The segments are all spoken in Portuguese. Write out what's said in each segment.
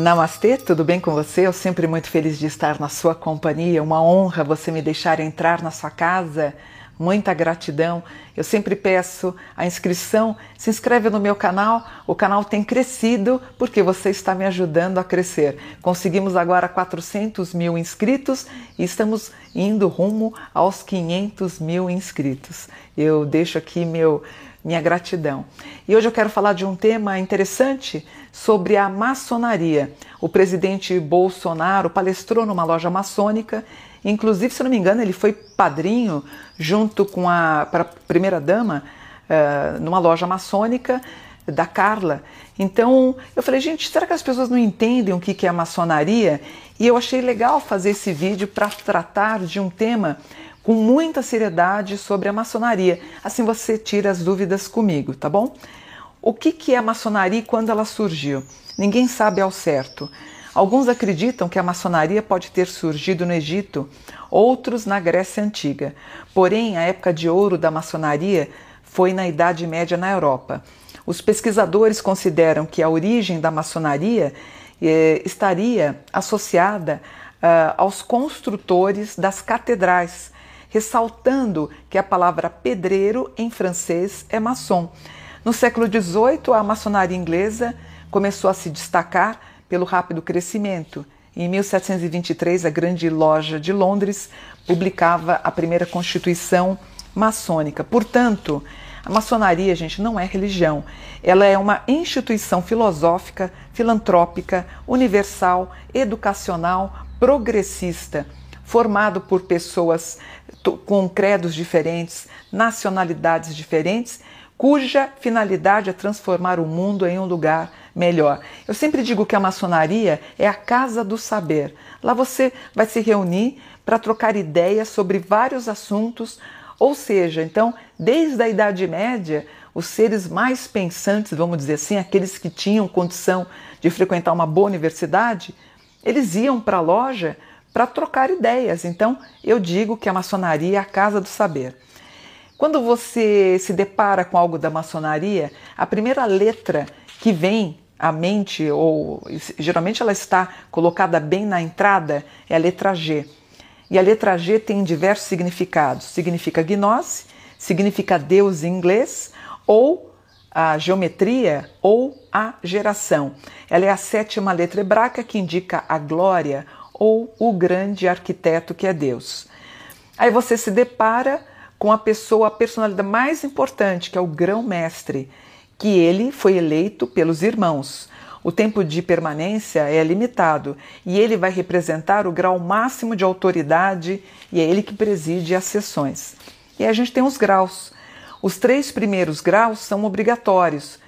Namastê, tudo bem com você? Eu sempre muito feliz de estar na sua companhia. Uma honra você me deixar entrar na sua casa. Muita gratidão. Eu sempre peço a inscrição. Se inscreve no meu canal. O canal tem crescido porque você está me ajudando a crescer. Conseguimos agora 400 mil inscritos e estamos indo rumo aos 500 mil inscritos. Eu deixo aqui meu minha gratidão. E hoje eu quero falar de um tema interessante sobre a maçonaria. O presidente Bolsonaro palestrou numa loja maçônica, inclusive, se não me engano, ele foi padrinho junto com a, primeira-dama uh, numa loja maçônica da Carla. Então eu falei, gente, será que as pessoas não entendem o que é a maçonaria? E eu achei legal fazer esse vídeo para tratar de um tema com muita seriedade sobre a maçonaria. Assim você tira as dúvidas comigo, tá bom? O que, que é a maçonaria e quando ela surgiu? Ninguém sabe ao certo. Alguns acreditam que a maçonaria pode ter surgido no Egito, outros na Grécia Antiga. Porém, a época de ouro da maçonaria foi na Idade Média na Europa. Os pesquisadores consideram que a origem da maçonaria eh, estaria associada ah, aos construtores das catedrais, ressaltando que a palavra pedreiro em francês é maçom. No século XVIII, a maçonaria inglesa começou a se destacar pelo rápido crescimento. Em 1723, a Grande Loja de Londres publicava a primeira Constituição maçônica. Portanto, a maçonaria, gente, não é religião. Ela é uma instituição filosófica, filantrópica, universal, educacional, progressista formado por pessoas com credos diferentes, nacionalidades diferentes, cuja finalidade é transformar o mundo em um lugar melhor. Eu sempre digo que a maçonaria é a casa do saber. Lá você vai se reunir para trocar ideias sobre vários assuntos, ou seja, então, desde a Idade Média, os seres mais pensantes, vamos dizer assim, aqueles que tinham condição de frequentar uma boa universidade, eles iam para a loja para trocar ideias. Então, eu digo que a maçonaria é a casa do saber. Quando você se depara com algo da maçonaria, a primeira letra que vem à mente, ou geralmente ela está colocada bem na entrada, é a letra G. E a letra G tem diversos significados. Significa gnose, significa Deus em inglês, ou a geometria, ou a geração. Ela é a sétima letra hebraica que indica a glória ou o grande arquiteto que é Deus. Aí você se depara com a pessoa, a personalidade mais importante, que é o grão-mestre, que ele foi eleito pelos irmãos. O tempo de permanência é limitado e ele vai representar o grau máximo de autoridade e é ele que preside as sessões. E a gente tem os graus. Os três primeiros graus são obrigatórios,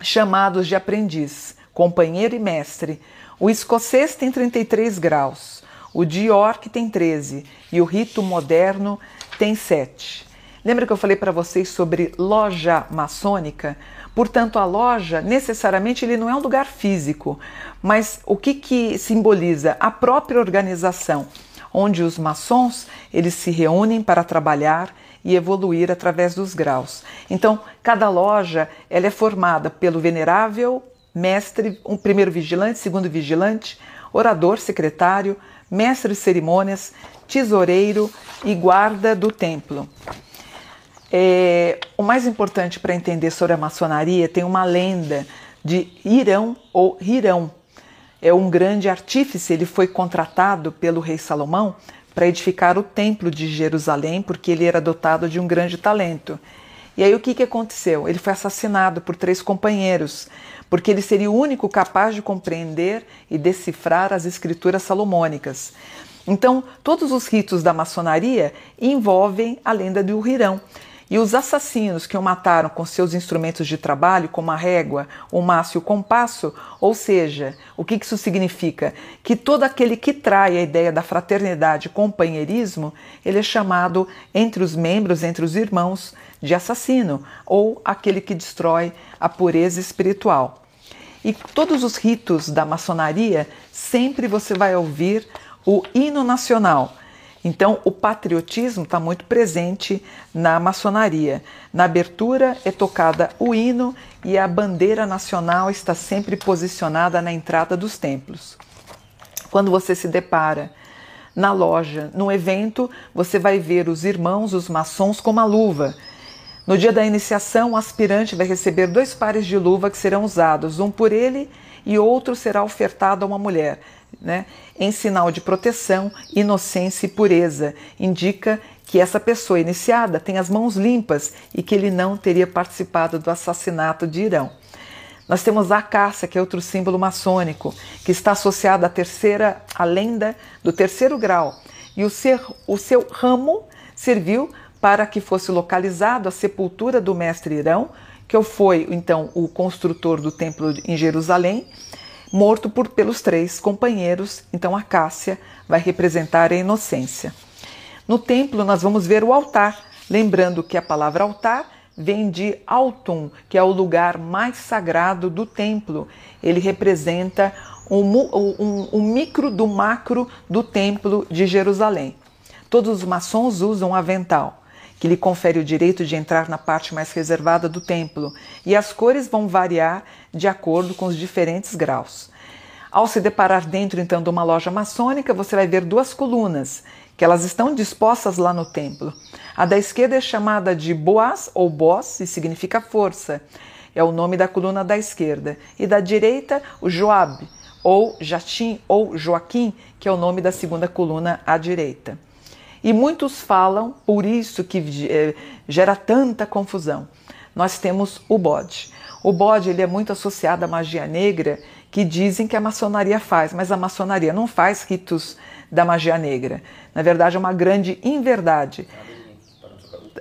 chamados de aprendiz, companheiro e mestre. O escocês tem 33 graus, o de York tem 13 e o rito moderno tem 7. Lembra que eu falei para vocês sobre loja maçônica? Portanto, a loja necessariamente ele não é um lugar físico, mas o que, que simboliza? A própria organização, onde os maçons eles se reúnem para trabalhar e evoluir através dos graus. Então, cada loja ela é formada pelo venerável mestre, um primeiro vigilante, segundo vigilante, orador, secretário, mestre de cerimônias, tesoureiro e guarda do templo. É, o mais importante para entender sobre a maçonaria tem uma lenda de Irão ou Hirão. É um grande artífice, ele foi contratado pelo rei Salomão para edificar o templo de Jerusalém, porque ele era dotado de um grande talento. E aí o que, que aconteceu? Ele foi assassinado por três companheiros, porque ele seria o único capaz de compreender e decifrar as escrituras salomônicas. Então, todos os ritos da maçonaria envolvem a lenda do Rirão. E os assassinos que o mataram com seus instrumentos de trabalho, como a régua, o maço e o compasso, ou seja, o que isso significa? Que todo aquele que trai a ideia da fraternidade e companheirismo, ele é chamado entre os membros, entre os irmãos, de assassino, ou aquele que destrói a pureza espiritual. E todos os ritos da maçonaria, sempre você vai ouvir o hino nacional Então, o patriotismo está muito presente na maçonaria. Na abertura é tocada o hino e a bandeira nacional está sempre posicionada na entrada dos templos. Quando você se depara na loja, no evento, você vai ver os irmãos, os maçons, com uma luva. No dia da iniciação, o aspirante vai receber dois pares de luva que serão usados, um por ele e outro será ofertado a uma mulher né, em sinal de proteção, inocência e pureza. Indica que essa pessoa iniciada tem as mãos limpas e que ele não teria participado do assassinato de Irão. Nós temos a acácia, que é outro símbolo maçônico, que está associado à terceira, à lenda do terceiro grau. E o, ser, o seu ramo serviu para que fosse localizado a sepultura do mestre Irão, que foi então o construtor do templo em Jerusalém, morto por, pelos três companheiros, então a Cássia vai representar a inocência. No templo nós vamos ver o altar, lembrando que a palavra altar vem de altum, que é o lugar mais sagrado do templo. Ele representa um, um, um micro do macro do templo de Jerusalém. Todos os maçons usam avental, que lhe confere o direito de entrar na parte mais reservada do templo, e as cores vão variar de acordo com os diferentes graus. Ao se deparar dentro então de uma loja maçônica, você vai ver duas colunas, que elas estão dispostas lá no templo. A da esquerda é chamada de Boaz ou Boss e significa força. É o nome da coluna da esquerda. E da direita, o Joab, ou Jatim ou Joaquim, que é o nome da segunda coluna à direita. E muitos falam, por isso que eh, gera tanta confusão. Nós temos o bode. O bode ele é muito associado à magia negra, que dizem que a maçonaria faz, mas a maçonaria não faz ritos da magia negra. Na verdade, é uma grande inverdade.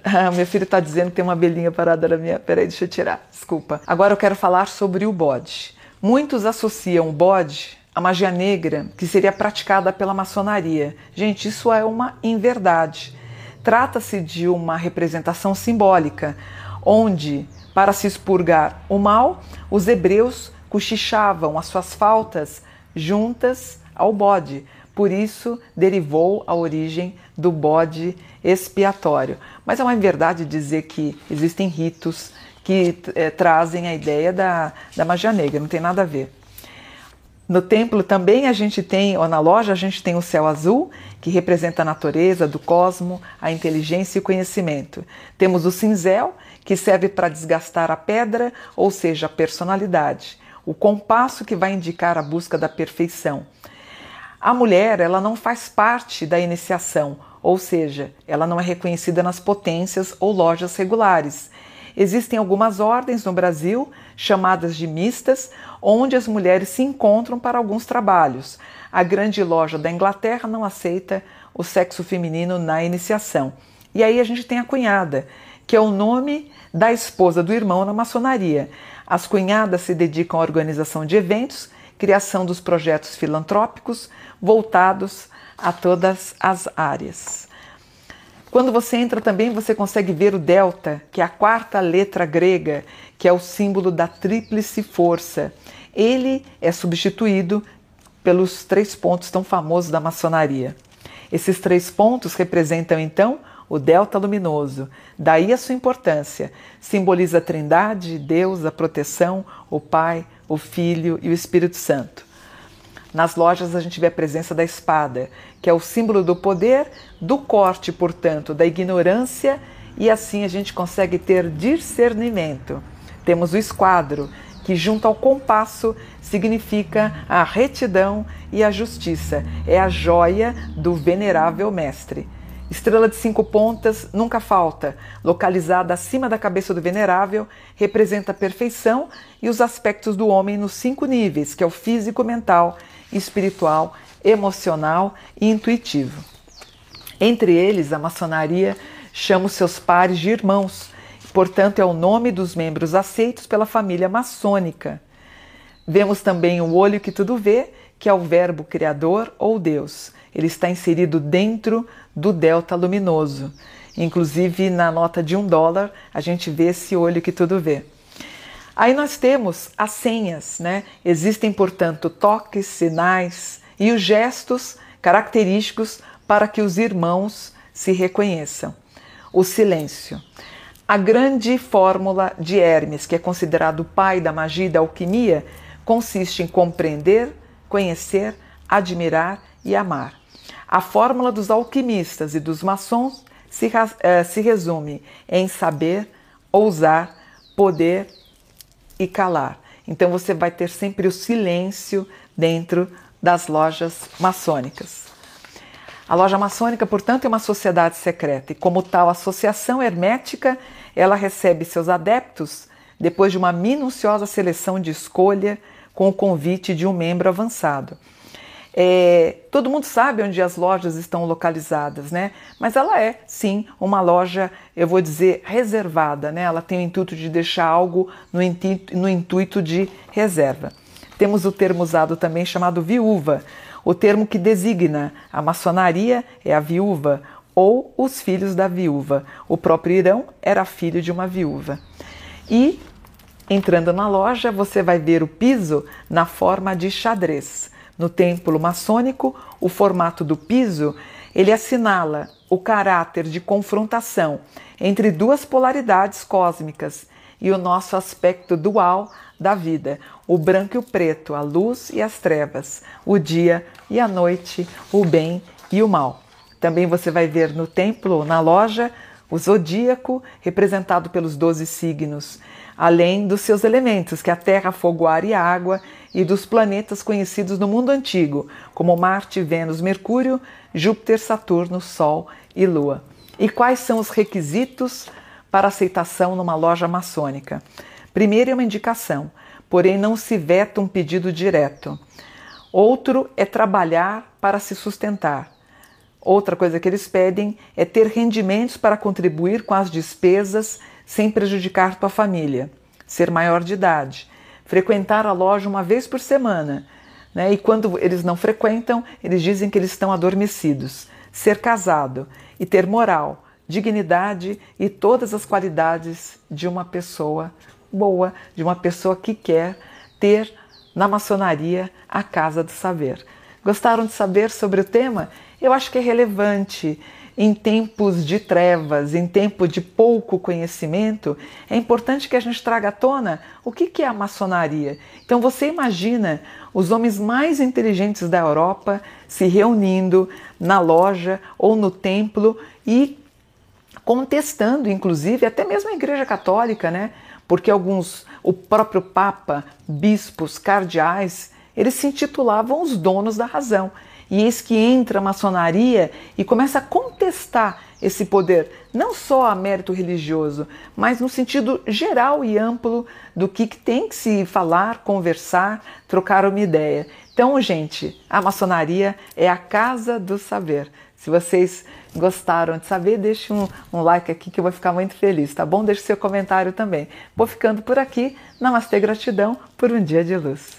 Ah, meu filho está dizendo que tem uma abelhinha parada na minha. Peraí, deixa eu tirar. Desculpa. Agora eu quero falar sobre o bode. Muitos associam o bode à magia negra que seria praticada pela maçonaria. Gente, isso é uma inverdade. Trata-se de uma representação simbólica, onde para se expurgar o mal, os hebreus cochichavam as suas faltas juntas ao bode. Por isso derivou a origem do bode expiatório. Mas é uma verdade dizer que existem ritos que é, trazem a ideia da, da magia negra, não tem nada a ver. No templo também a gente tem, ou na loja, a gente tem o céu azul, que representa a natureza do cosmo, a inteligência e o conhecimento. Temos o cinzel, que serve para desgastar a pedra, ou seja, a personalidade. O compasso que vai indicar a busca da perfeição. A mulher, ela não faz parte da iniciação, ou seja, ela não é reconhecida nas potências ou lojas regulares. Existem algumas ordens no Brasil, chamadas de mistas, onde as mulheres se encontram para alguns trabalhos. A grande loja da Inglaterra não aceita o sexo feminino na iniciação. E aí a gente tem a cunhada, que é o nome da esposa do irmão na maçonaria. As cunhadas se dedicam à organização de eventos, criação dos projetos filantrópicos voltados a todas as áreas. Quando você entra também, você consegue ver o delta, que é a quarta letra grega, que é o símbolo da tríplice força. Ele é substituído pelos três pontos tão famosos da maçonaria. Esses três pontos representam então o delta luminoso. Daí a sua importância. Simboliza a Trindade, Deus, a proteção, o Pai, o Filho e o Espírito Santo. Nas lojas a gente vê a presença da espada, que é o símbolo do poder, do corte, portanto, da ignorância, e assim a gente consegue ter discernimento. Temos o esquadro, que junto ao compasso significa a retidão e a justiça. É a joia do venerável mestre. Estrela de cinco pontas nunca falta, localizada acima da cabeça do venerável, representa a perfeição e os aspectos do homem nos cinco níveis, que é o físico, mental, espiritual, emocional e intuitivo. Entre eles, a maçonaria chama os seus pares de irmãos, portanto, é o nome dos membros aceitos pela família maçônica. Vemos também o olho que tudo vê, que é o verbo criador ou Deus. Ele está inserido dentro do delta luminoso. Inclusive, na nota de um dólar, a gente vê esse olho que tudo vê. Aí nós temos as senhas, né? Existem, portanto, toques, sinais e os gestos característicos para que os irmãos se reconheçam. O silêncio. A grande fórmula de Hermes, que é considerado o pai da magia e da alquimia, consiste em compreender, conhecer, admirar e amar. A fórmula dos alquimistas e dos maçons se, eh, se resume em saber, ousar, poder e calar. Então você vai ter sempre o silêncio dentro das lojas maçônicas. A loja maçônica, portanto, é uma sociedade secreta e, como tal associação hermética, ela recebe seus adeptos depois de uma minuciosa seleção de escolha com o convite de um membro avançado. É, todo mundo sabe onde as lojas estão localizadas, né? Mas ela é, sim, uma loja, eu vou dizer, reservada, né? Ela tem o intuito de deixar algo no intuito, no intuito de reserva. Temos o termo usado também chamado viúva, o termo que designa a maçonaria é a viúva ou os filhos da viúva. O próprio Irão era filho de uma viúva. E entrando na loja, você vai ver o piso na forma de xadrez. No templo maçônico, o formato do piso ele assinala o caráter de confrontação entre duas polaridades cósmicas e o nosso aspecto dual da vida, o branco e o preto, a luz e as trevas, o dia e a noite, o bem e o mal. Também você vai ver no templo, na loja, o zodíaco, representado pelos doze signos, além dos seus elementos, que é a terra, fogo, ar e água, e dos planetas conhecidos no mundo antigo, como Marte, Vênus, Mercúrio, Júpiter, Saturno, Sol e Lua. E quais são os requisitos para aceitação numa loja maçônica? Primeiro é uma indicação, porém não se veta um pedido direto. Outro é trabalhar para se sustentar. Outra coisa que eles pedem é ter rendimentos para contribuir com as despesas sem prejudicar tua família, ser maior de idade, frequentar a loja uma vez por semana. Né? E quando eles não frequentam, eles dizem que eles estão adormecidos. Ser casado e ter moral, dignidade e todas as qualidades de uma pessoa boa, de uma pessoa que quer ter na maçonaria a casa do saber. Gostaram de saber sobre o tema? Eu acho que é relevante em tempos de trevas, em tempo de pouco conhecimento, é importante que a gente traga à tona o que é a maçonaria. Então você imagina os homens mais inteligentes da Europa se reunindo na loja ou no templo e contestando, inclusive, até mesmo a Igreja Católica, né? Porque alguns, o próprio Papa, bispos, cardeais, eles se intitulavam os donos da razão. E eis que entra a maçonaria e começa a contestar esse poder, não só a mérito religioso, mas no sentido geral e amplo do que tem que se falar, conversar, trocar uma ideia. Então, gente, a maçonaria é a casa do saber. Se vocês gostaram de saber, deixe um, um, like aqui que eu vou ficar muito feliz, tá bom? Deixe seu comentário também. Vou ficando por aqui. Namastê, gratidão por um dia de luz.